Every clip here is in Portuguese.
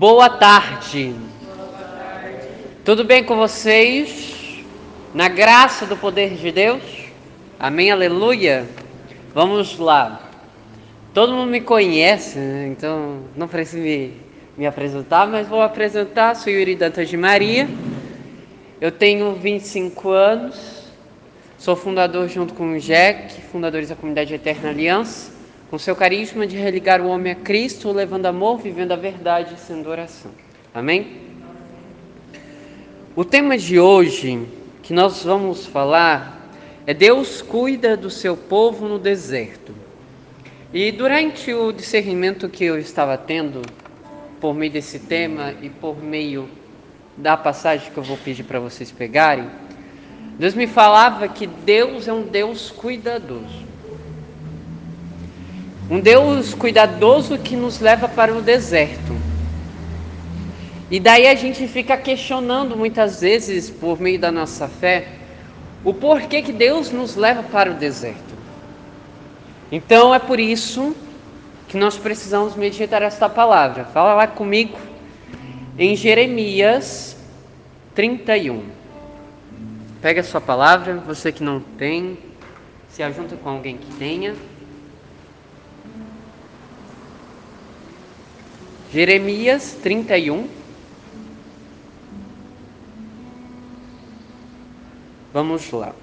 Boa tarde. Tudo bem com vocês? Na graça do poder de Deus? Amém, aleluia. Vamos lá. Todo mundo me conhece, né? então não preciso me, me apresentar, mas vou apresentar. Sou Yuri Dantas de Maria. Eu tenho 25 anos. Sou fundador junto com o Jack, fundadores da comunidade Eterna Aliança com seu carisma de religar o homem a Cristo, levando amor, vivendo a verdade, sendo oração. Amém? O tema de hoje que nós vamos falar é Deus cuida do seu povo no deserto. E durante o discernimento que eu estava tendo por meio desse tema e por meio da passagem que eu vou pedir para vocês pegarem, Deus me falava que Deus é um Deus cuidadoso. Um Deus cuidadoso que nos leva para o deserto. E daí a gente fica questionando muitas vezes, por meio da nossa fé, o porquê que Deus nos leva para o deserto. Então é por isso que nós precisamos meditar esta palavra. Fala lá comigo em Jeremias 31. Pega a sua palavra, você que não tem, se ajunta com alguém que tenha. Jeremias 31. Vamos lá.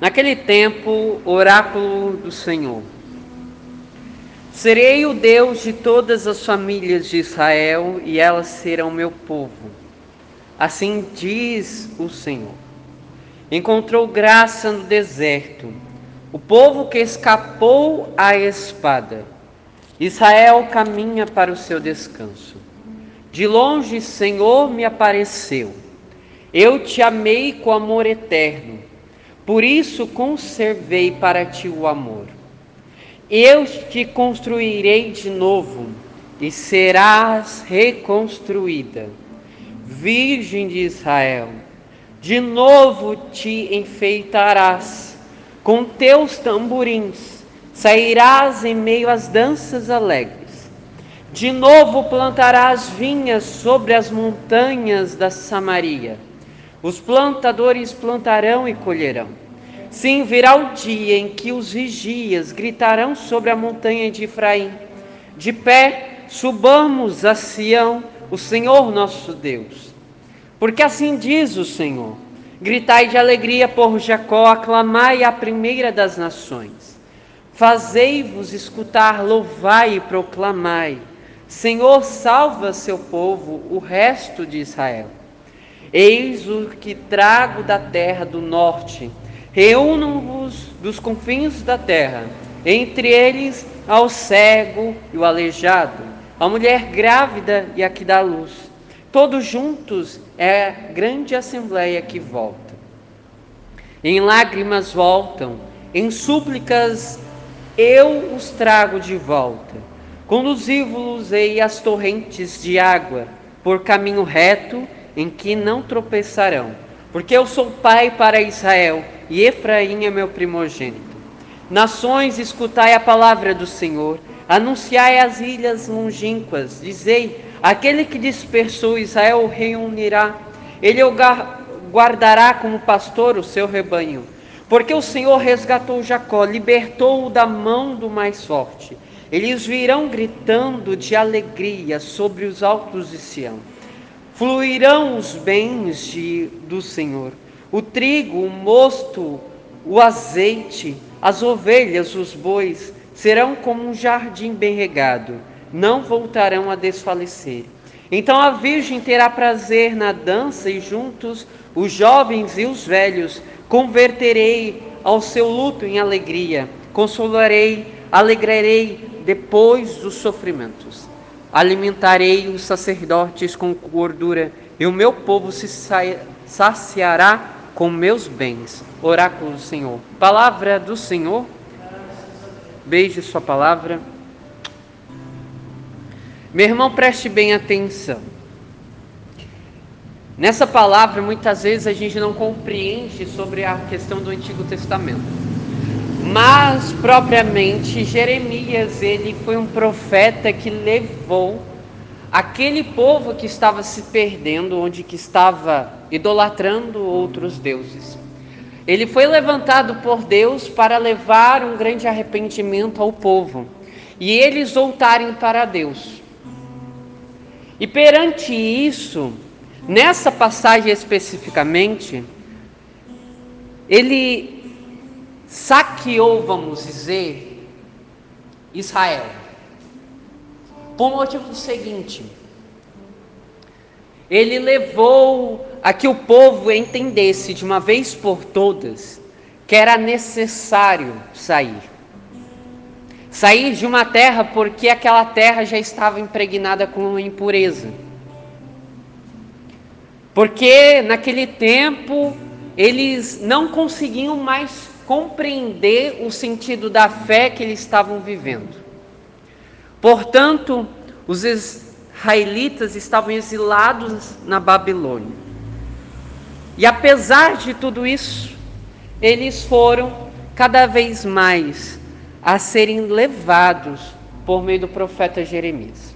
Naquele tempo, oráculo do Senhor. Serei o Deus de todas as famílias de Israel e elas serão meu povo. Assim diz o Senhor. Encontrou graça no deserto, o povo que escapou à espada Israel caminha para o seu descanso. De longe, Senhor, me apareceu. Eu te amei com amor eterno. Por isso conservei para ti o amor. Eu te construirei de novo e serás reconstruída. Virgem de Israel, de novo te enfeitarás com teus tamborins Sairás em meio às danças alegres. De novo plantarás vinhas sobre as montanhas da Samaria. Os plantadores plantarão e colherão. Sim, virá o dia em que os vigias gritarão sobre a montanha de Efraim: De pé, subamos a Sião, o Senhor nosso Deus. Porque assim diz o Senhor: Gritai de alegria por Jacó, aclamai a primeira das nações. Fazei-vos escutar, louvai e proclamai. Senhor, salva seu povo, o resto de Israel. Eis o que trago da terra do norte. Reúnam-vos dos confins da terra, entre eles ao cego e o aleijado, a mulher grávida e a que dá luz. Todos juntos é a grande assembleia que volta. Em lágrimas voltam, em súplicas eu os trago de volta. Conduzi-vos-ei às torrentes de água, por caminho reto, em que não tropeçarão. Porque eu sou pai para Israel, e Efraim é meu primogênito. Nações, escutai a palavra do Senhor, anunciai as ilhas longínquas, dizei: aquele que dispersou Israel o reunirá, ele o guardará como pastor o seu rebanho porque o Senhor resgatou Jacó, libertou-o da mão do mais forte. Eles virão gritando de alegria sobre os altos de Sião. Fluirão os bens de, do Senhor: o trigo, o mosto, o azeite, as ovelhas, os bois, serão como um jardim bem regado, não voltarão a desfalecer. Então a virgem terá prazer na dança e juntos os jovens e os velhos Converterei ao seu luto em alegria, consolarei, alegrarei depois dos sofrimentos. Alimentarei os sacerdotes com gordura, e o meu povo se saciará com meus bens. Oráculo do Senhor. Palavra do Senhor. Beije sua palavra. Meu irmão, preste bem atenção. Nessa palavra, muitas vezes a gente não compreende sobre a questão do Antigo Testamento. Mas, propriamente, Jeremias, ele foi um profeta que levou aquele povo que estava se perdendo, onde que estava idolatrando outros deuses. Ele foi levantado por Deus para levar um grande arrependimento ao povo e eles voltarem para Deus. E perante isso, nessa passagem especificamente, ele saqueou, vamos dizer, Israel. Por motivo seguinte: ele levou a que o povo entendesse de uma vez por todas que era necessário sair. Sair de uma terra porque aquela terra já estava impregnada com impureza. Porque naquele tempo eles não conseguiam mais compreender o sentido da fé que eles estavam vivendo. Portanto, os israelitas estavam exilados na Babilônia. E apesar de tudo isso, eles foram cada vez mais a serem levados por meio do profeta Jeremias.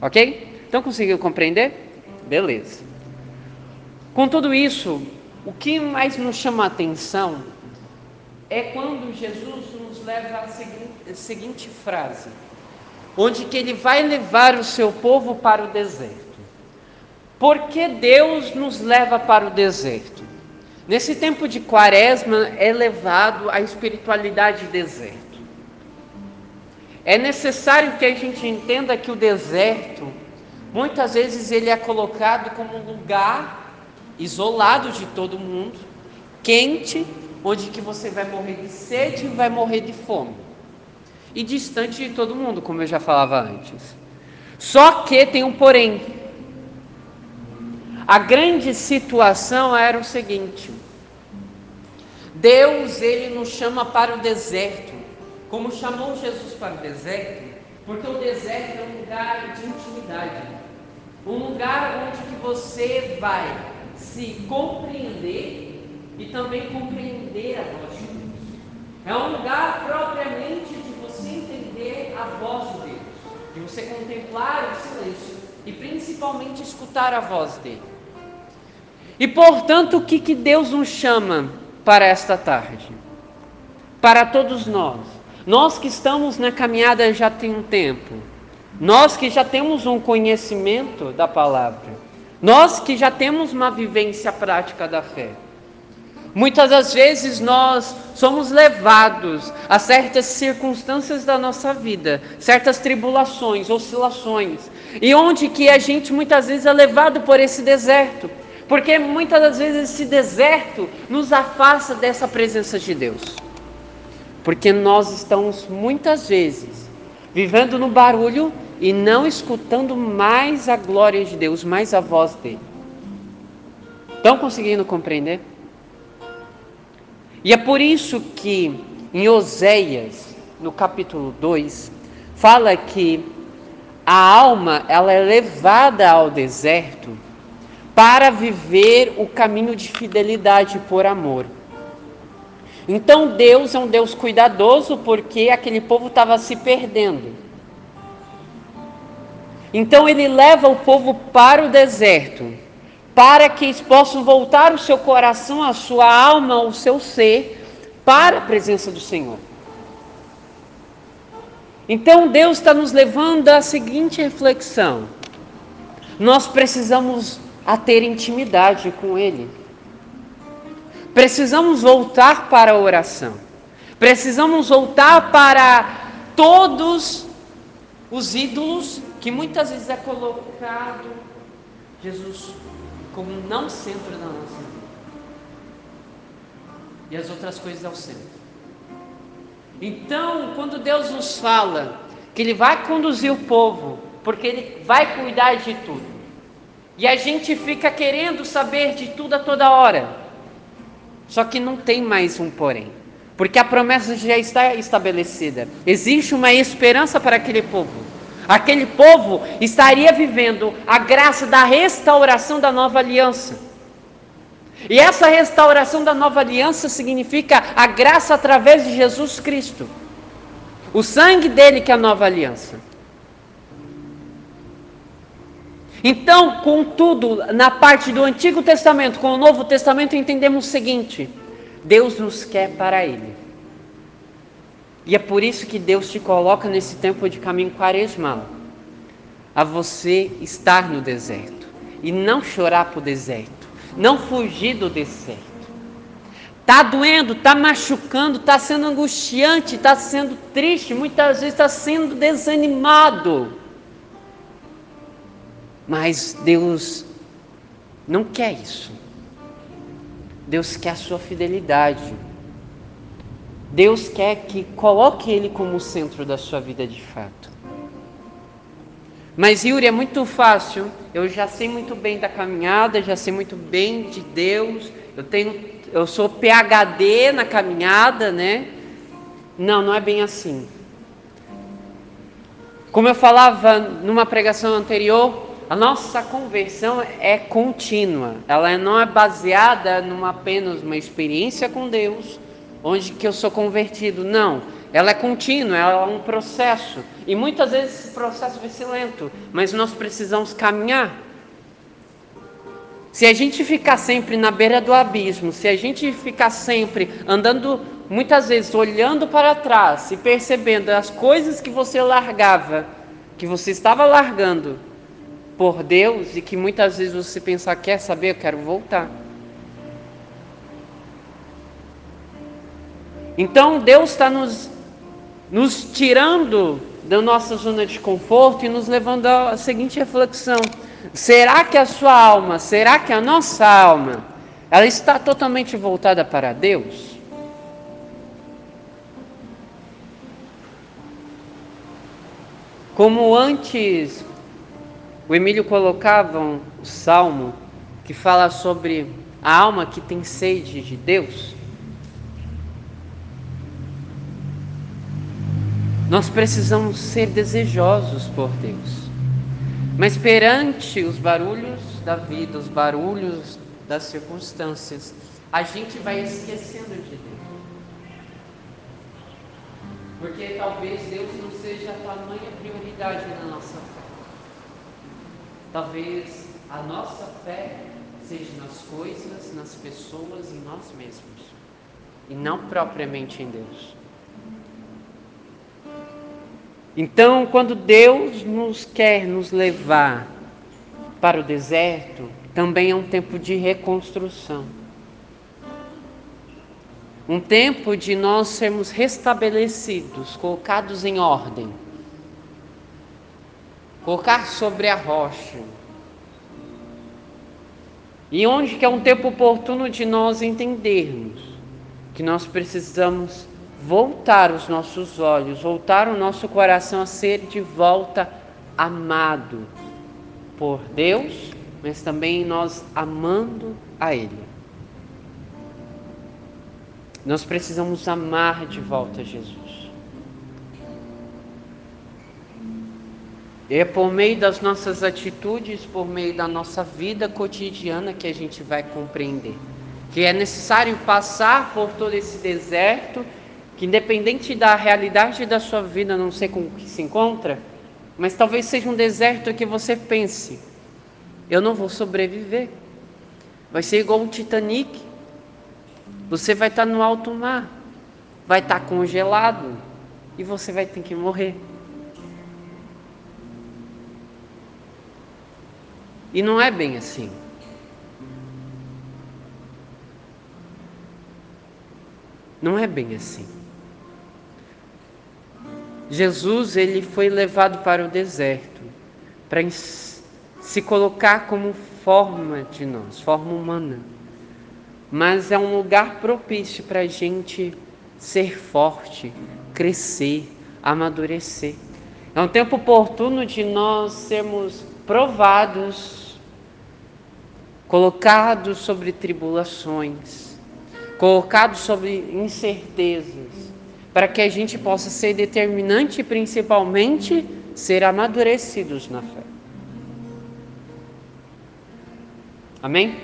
Ok? Então conseguiu compreender? Beleza. Com tudo isso, o que mais nos chama a atenção é quando Jesus nos leva à seguinte, seguinte frase onde que ele vai levar o seu povo para o deserto. Por que Deus nos leva para o deserto? Nesse tempo de quaresma é levado a espiritualidade de deserto. É necessário que a gente entenda que o deserto, muitas vezes ele é colocado como um lugar isolado de todo mundo, quente, onde que você vai morrer de sede e vai morrer de fome. E distante de todo mundo, como eu já falava antes. Só que tem um porém. A grande situação era o seguinte: Deus ele nos chama para o deserto, como chamou Jesus para o deserto, porque o deserto é um lugar de intimidade, um lugar onde que você vai se compreender e também compreender a voz de Deus. É um lugar propriamente de entender a voz de Deus, de você contemplar o silêncio e principalmente escutar a voz dele. E portanto, o que, que Deus nos chama para esta tarde? Para todos nós, nós que estamos na caminhada já tem um tempo, nós que já temos um conhecimento da palavra, nós que já temos uma vivência prática da fé. Muitas das vezes nós somos levados a certas circunstâncias da nossa vida, certas tribulações, oscilações, e onde que a gente muitas vezes é levado por esse deserto, porque muitas das vezes esse deserto nos afasta dessa presença de Deus. Porque nós estamos muitas vezes vivendo no barulho e não escutando mais a glória de Deus, mais a voz dele. Estão conseguindo compreender? E é por isso que em Oséias, no capítulo 2, fala que a alma ela é levada ao deserto para viver o caminho de fidelidade por amor. Então Deus é um Deus cuidadoso porque aquele povo estava se perdendo. Então ele leva o povo para o deserto para que eles possam voltar o seu coração, a sua alma, o seu ser para a presença do Senhor. Então Deus está nos levando à seguinte reflexão: nós precisamos a ter intimidade com Ele. Precisamos voltar para a oração. Precisamos voltar para todos os ídolos que muitas vezes é colocado Jesus como não centro da nossa vida. E as outras coisas é o centro. Então, quando Deus nos fala que Ele vai conduzir o povo, porque Ele vai cuidar de tudo, e a gente fica querendo saber de tudo a toda hora, só que não tem mais um porém, porque a promessa já está estabelecida, existe uma esperança para aquele povo. Aquele povo estaria vivendo a graça da restauração da nova aliança. E essa restauração da nova aliança significa a graça através de Jesus Cristo. O sangue dele que é a nova aliança. Então, contudo, na parte do Antigo Testamento com o Novo Testamento, entendemos o seguinte: Deus nos quer para Ele. E é por isso que Deus te coloca nesse tempo de caminho quaresmal a você estar no deserto e não chorar para o deserto, não fugir do deserto. Tá doendo, tá machucando, tá sendo angustiante, tá sendo triste, muitas vezes está sendo desanimado. Mas Deus não quer isso. Deus quer a sua fidelidade. Deus quer que coloque Ele como o centro da sua vida de fato. Mas Yuri, é muito fácil. Eu já sei muito bem da caminhada, já sei muito bem de Deus. Eu tenho, eu sou PhD na caminhada, né? Não, não é bem assim. Como eu falava numa pregação anterior, a nossa conversão é contínua. Ela não é baseada numa apenas uma experiência com Deus, onde que eu sou convertido. Não, ela é contínua, ela é um processo. E muitas vezes esse processo vai ser lento, mas nós precisamos caminhar. Se a gente ficar sempre na beira do abismo, se a gente ficar sempre andando, muitas vezes olhando para trás e percebendo as coisas que você largava, que você estava largando, por Deus e que muitas vezes você pensa, quer saber, eu quero voltar. Então Deus está nos, nos tirando da nossa zona de conforto e nos levando à seguinte reflexão: será que a sua alma, será que a nossa alma, ela está totalmente voltada para Deus? Como antes o Emílio colocava um salmo que fala sobre a alma que tem sede de Deus. Nós precisamos ser desejosos por Deus. Mas perante os barulhos da vida, os barulhos das circunstâncias, a gente vai esquecendo de Deus. Porque talvez Deus não seja a tamanha prioridade na nossa vida. Talvez a nossa fé seja nas coisas, nas pessoas, em nós mesmos, e não propriamente em Deus. Então, quando Deus nos quer nos levar para o deserto, também é um tempo de reconstrução. Um tempo de nós sermos restabelecidos, colocados em ordem colocar sobre a rocha. E onde que é um tempo oportuno de nós entendermos que nós precisamos voltar os nossos olhos, voltar o nosso coração a ser de volta amado por Deus, mas também nós amando a Ele. Nós precisamos amar de volta Jesus. É por meio das nossas atitudes, por meio da nossa vida cotidiana que a gente vai compreender que é necessário passar por todo esse deserto, que independente da realidade da sua vida, não sei com que se encontra, mas talvez seja um deserto que você pense: eu não vou sobreviver. Vai ser igual um Titanic. Você vai estar no alto mar, vai estar congelado e você vai ter que morrer. E não é bem assim. Não é bem assim. Jesus ele foi levado para o deserto para se colocar como forma de nós, forma humana. Mas é um lugar propício para a gente ser forte, crescer, amadurecer. É um tempo oportuno de nós sermos provados, colocados sobre tribulações, colocados sobre incertezas, para que a gente possa ser determinante e principalmente ser amadurecidos na fé. Amém?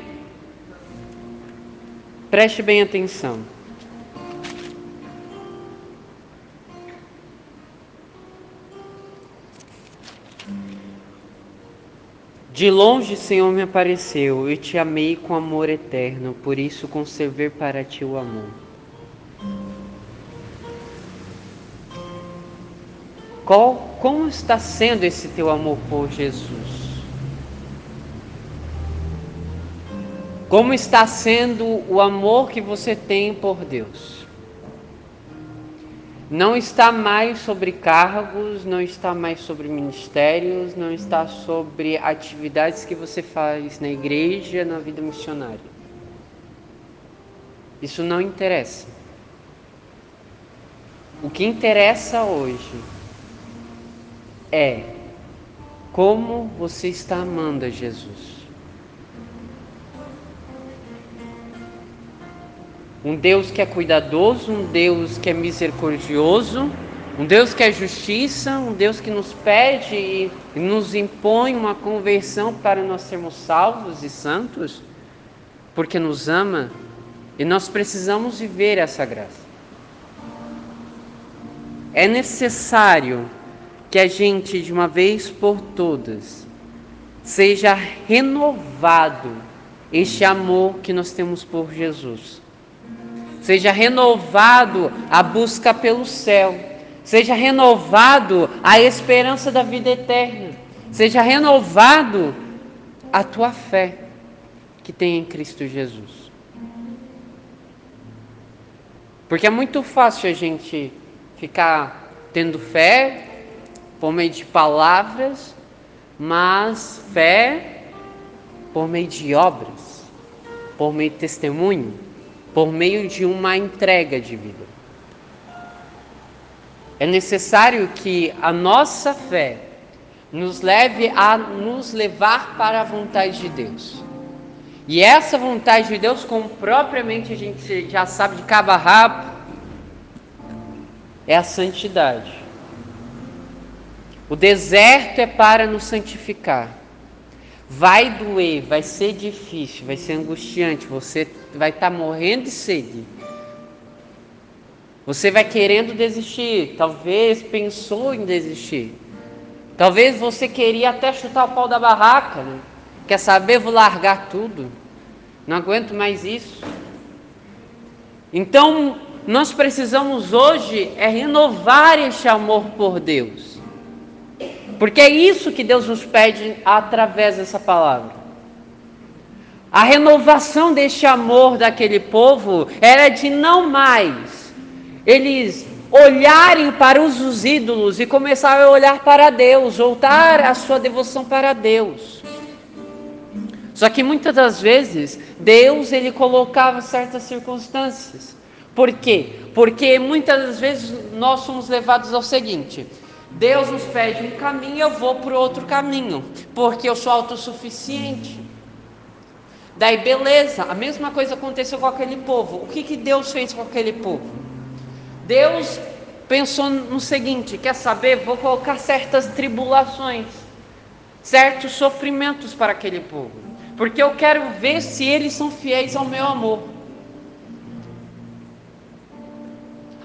Preste bem atenção. De longe, Senhor, me apareceu, eu te amei com amor eterno, por isso conservei para ti o amor. Qual, como está sendo esse teu amor por Jesus? Como está sendo o amor que você tem por Deus? não está mais sobre cargos, não está mais sobre ministérios, não está sobre atividades que você faz na igreja, na vida missionária. Isso não interessa. O que interessa hoje é como você está amando a Jesus. Um Deus que é cuidadoso, um Deus que é misericordioso, um Deus que é justiça, um Deus que nos pede e nos impõe uma conversão para nós sermos salvos e santos, porque nos ama e nós precisamos viver essa graça. É necessário que a gente, de uma vez por todas, seja renovado este amor que nós temos por Jesus. Seja renovado a busca pelo céu, seja renovado a esperança da vida eterna, seja renovado a tua fé que tem em Cristo Jesus. Porque é muito fácil a gente ficar tendo fé por meio de palavras, mas fé por meio de obras, por meio de testemunho por meio de uma entrega de vida. É necessário que a nossa fé nos leve a nos levar para a vontade de Deus. E essa vontade de Deus, como propriamente a gente já sabe de cabo a rabo, é a santidade. O deserto é para nos santificar. Vai doer, vai ser difícil, vai ser angustiante, você vai estar tá morrendo de sede. Você vai querendo desistir, talvez pensou em desistir. Talvez você queria até chutar o pau da barraca, né? Quer saber, vou largar tudo. Não aguento mais isso. Então, nós precisamos hoje é renovar este amor por Deus. Porque é isso que Deus nos pede através dessa palavra. A renovação deste amor daquele povo era de não mais eles olharem para os ídolos e começarem a olhar para Deus, voltar a sua devoção para Deus. Só que muitas das vezes Deus ele colocava certas circunstâncias. Por quê? Porque muitas das vezes nós somos levados ao seguinte: Deus nos pede um caminho, eu vou para outro caminho, porque eu sou autossuficiente. Daí, beleza, a mesma coisa aconteceu com aquele povo. O que, que Deus fez com aquele povo? Deus pensou no seguinte: quer saber? Vou colocar certas tribulações, certos sofrimentos para aquele povo, porque eu quero ver se eles são fiéis ao meu amor.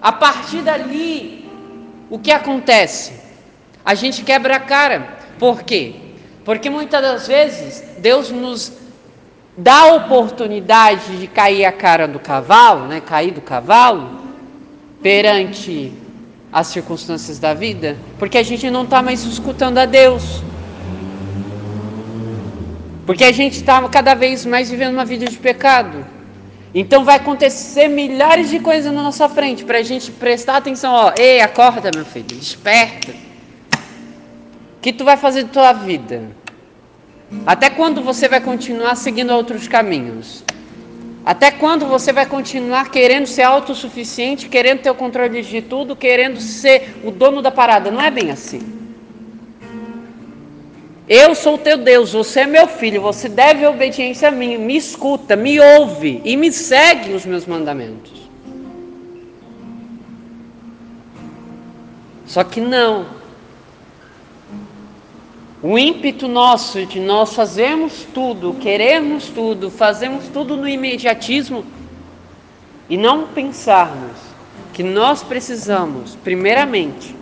A partir dali, o que acontece? A gente quebra a cara. Por quê? Porque muitas das vezes Deus nos dá a oportunidade de cair a cara do cavalo, né? cair do cavalo, perante as circunstâncias da vida, porque a gente não está mais escutando a Deus. Porque a gente está cada vez mais vivendo uma vida de pecado. Então vai acontecer milhares de coisas na nossa frente para a gente prestar atenção. Ó, ei, acorda, meu filho, desperta. O que tu vai fazer da tua vida? Até quando você vai continuar seguindo outros caminhos? Até quando você vai continuar querendo ser autossuficiente, querendo ter o controle de tudo, querendo ser o dono da parada? Não é bem assim. Eu sou teu Deus, você é meu filho, você deve obediência a mim. Me escuta, me ouve e me segue os meus mandamentos. Só que não. O ímpeto nosso de nós fazermos tudo, queremos tudo, fazemos tudo no imediatismo e não pensarmos que nós precisamos, primeiramente,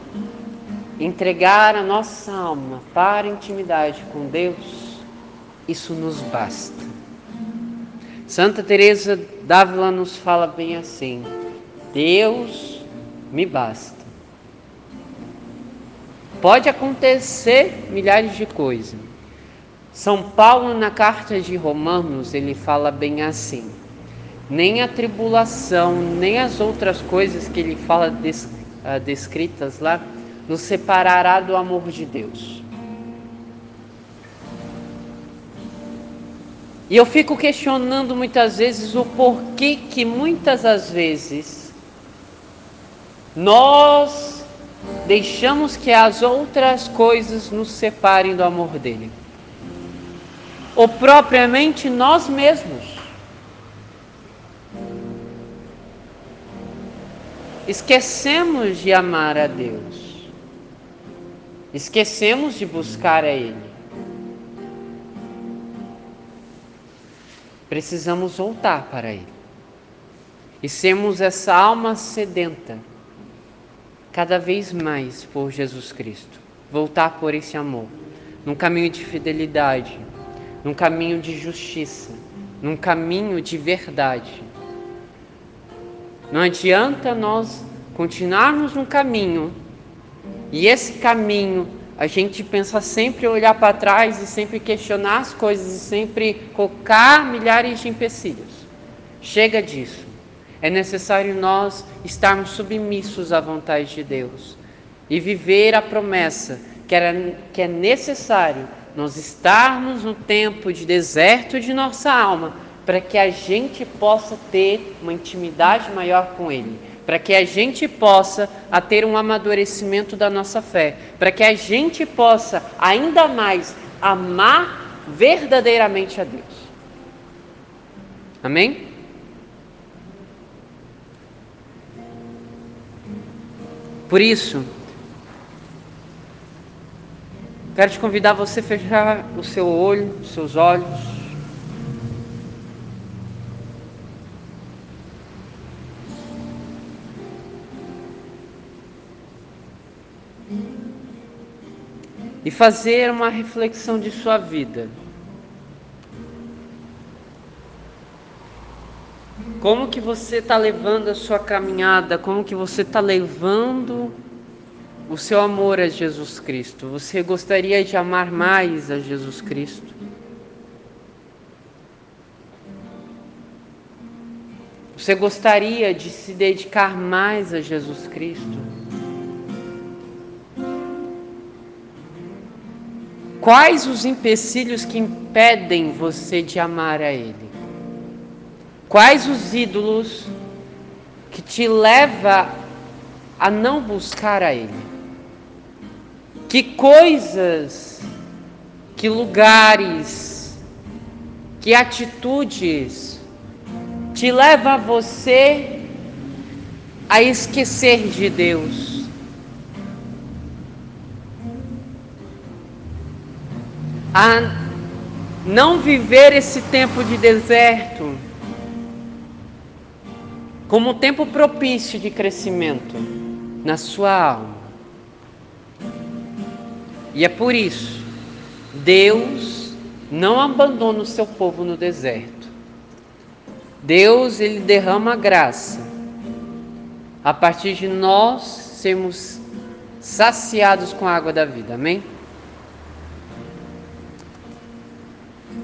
entregar a nossa alma para a intimidade com Deus, isso nos basta. Santa Teresa d'Ávila nos fala bem assim: Deus me basta. Pode acontecer milhares de coisas. São Paulo na carta de Romanos, ele fala bem assim: nem a tribulação, nem as outras coisas que ele fala uh, descritas lá, nos separará do amor de Deus. E eu fico questionando muitas vezes o porquê que muitas das vezes nós deixamos que as outras coisas nos separem do amor dele. Ou propriamente nós mesmos. Esquecemos de amar a Deus. Esquecemos de buscar a Ele. precisamos voltar para Ele e sermos essa alma sedenta cada vez mais por Jesus Cristo. Voltar por esse amor, num caminho de fidelidade, num caminho de justiça, num caminho de verdade. Não adianta nós continuarmos no caminho e esse caminho a gente pensa sempre olhar para trás e sempre questionar as coisas e sempre colocar milhares de empecilhos. Chega disso. É necessário nós estarmos submissos à vontade de Deus e viver a promessa que, era, que é necessário nós estarmos no tempo de deserto de nossa alma para que a gente possa ter uma intimidade maior com Ele para que a gente possa a ter um amadurecimento da nossa fé, para que a gente possa ainda mais amar verdadeiramente a Deus. Amém? Por isso, quero te convidar a você fechar o seu olho, os seus olhos. E fazer uma reflexão de sua vida. Como que você está levando a sua caminhada? Como que você está levando o seu amor a Jesus Cristo? Você gostaria de amar mais a Jesus Cristo? Você gostaria de se dedicar mais a Jesus Cristo? Quais os empecilhos que impedem você de amar a Ele? Quais os ídolos que te leva a não buscar a Ele? Que coisas, que lugares, que atitudes te leva você a esquecer de Deus? A não viver esse tempo de deserto como um tempo propício de crescimento na sua alma. E é por isso Deus não abandona o seu povo no deserto. Deus ele derrama graça a partir de nós sermos saciados com a água da vida. Amém?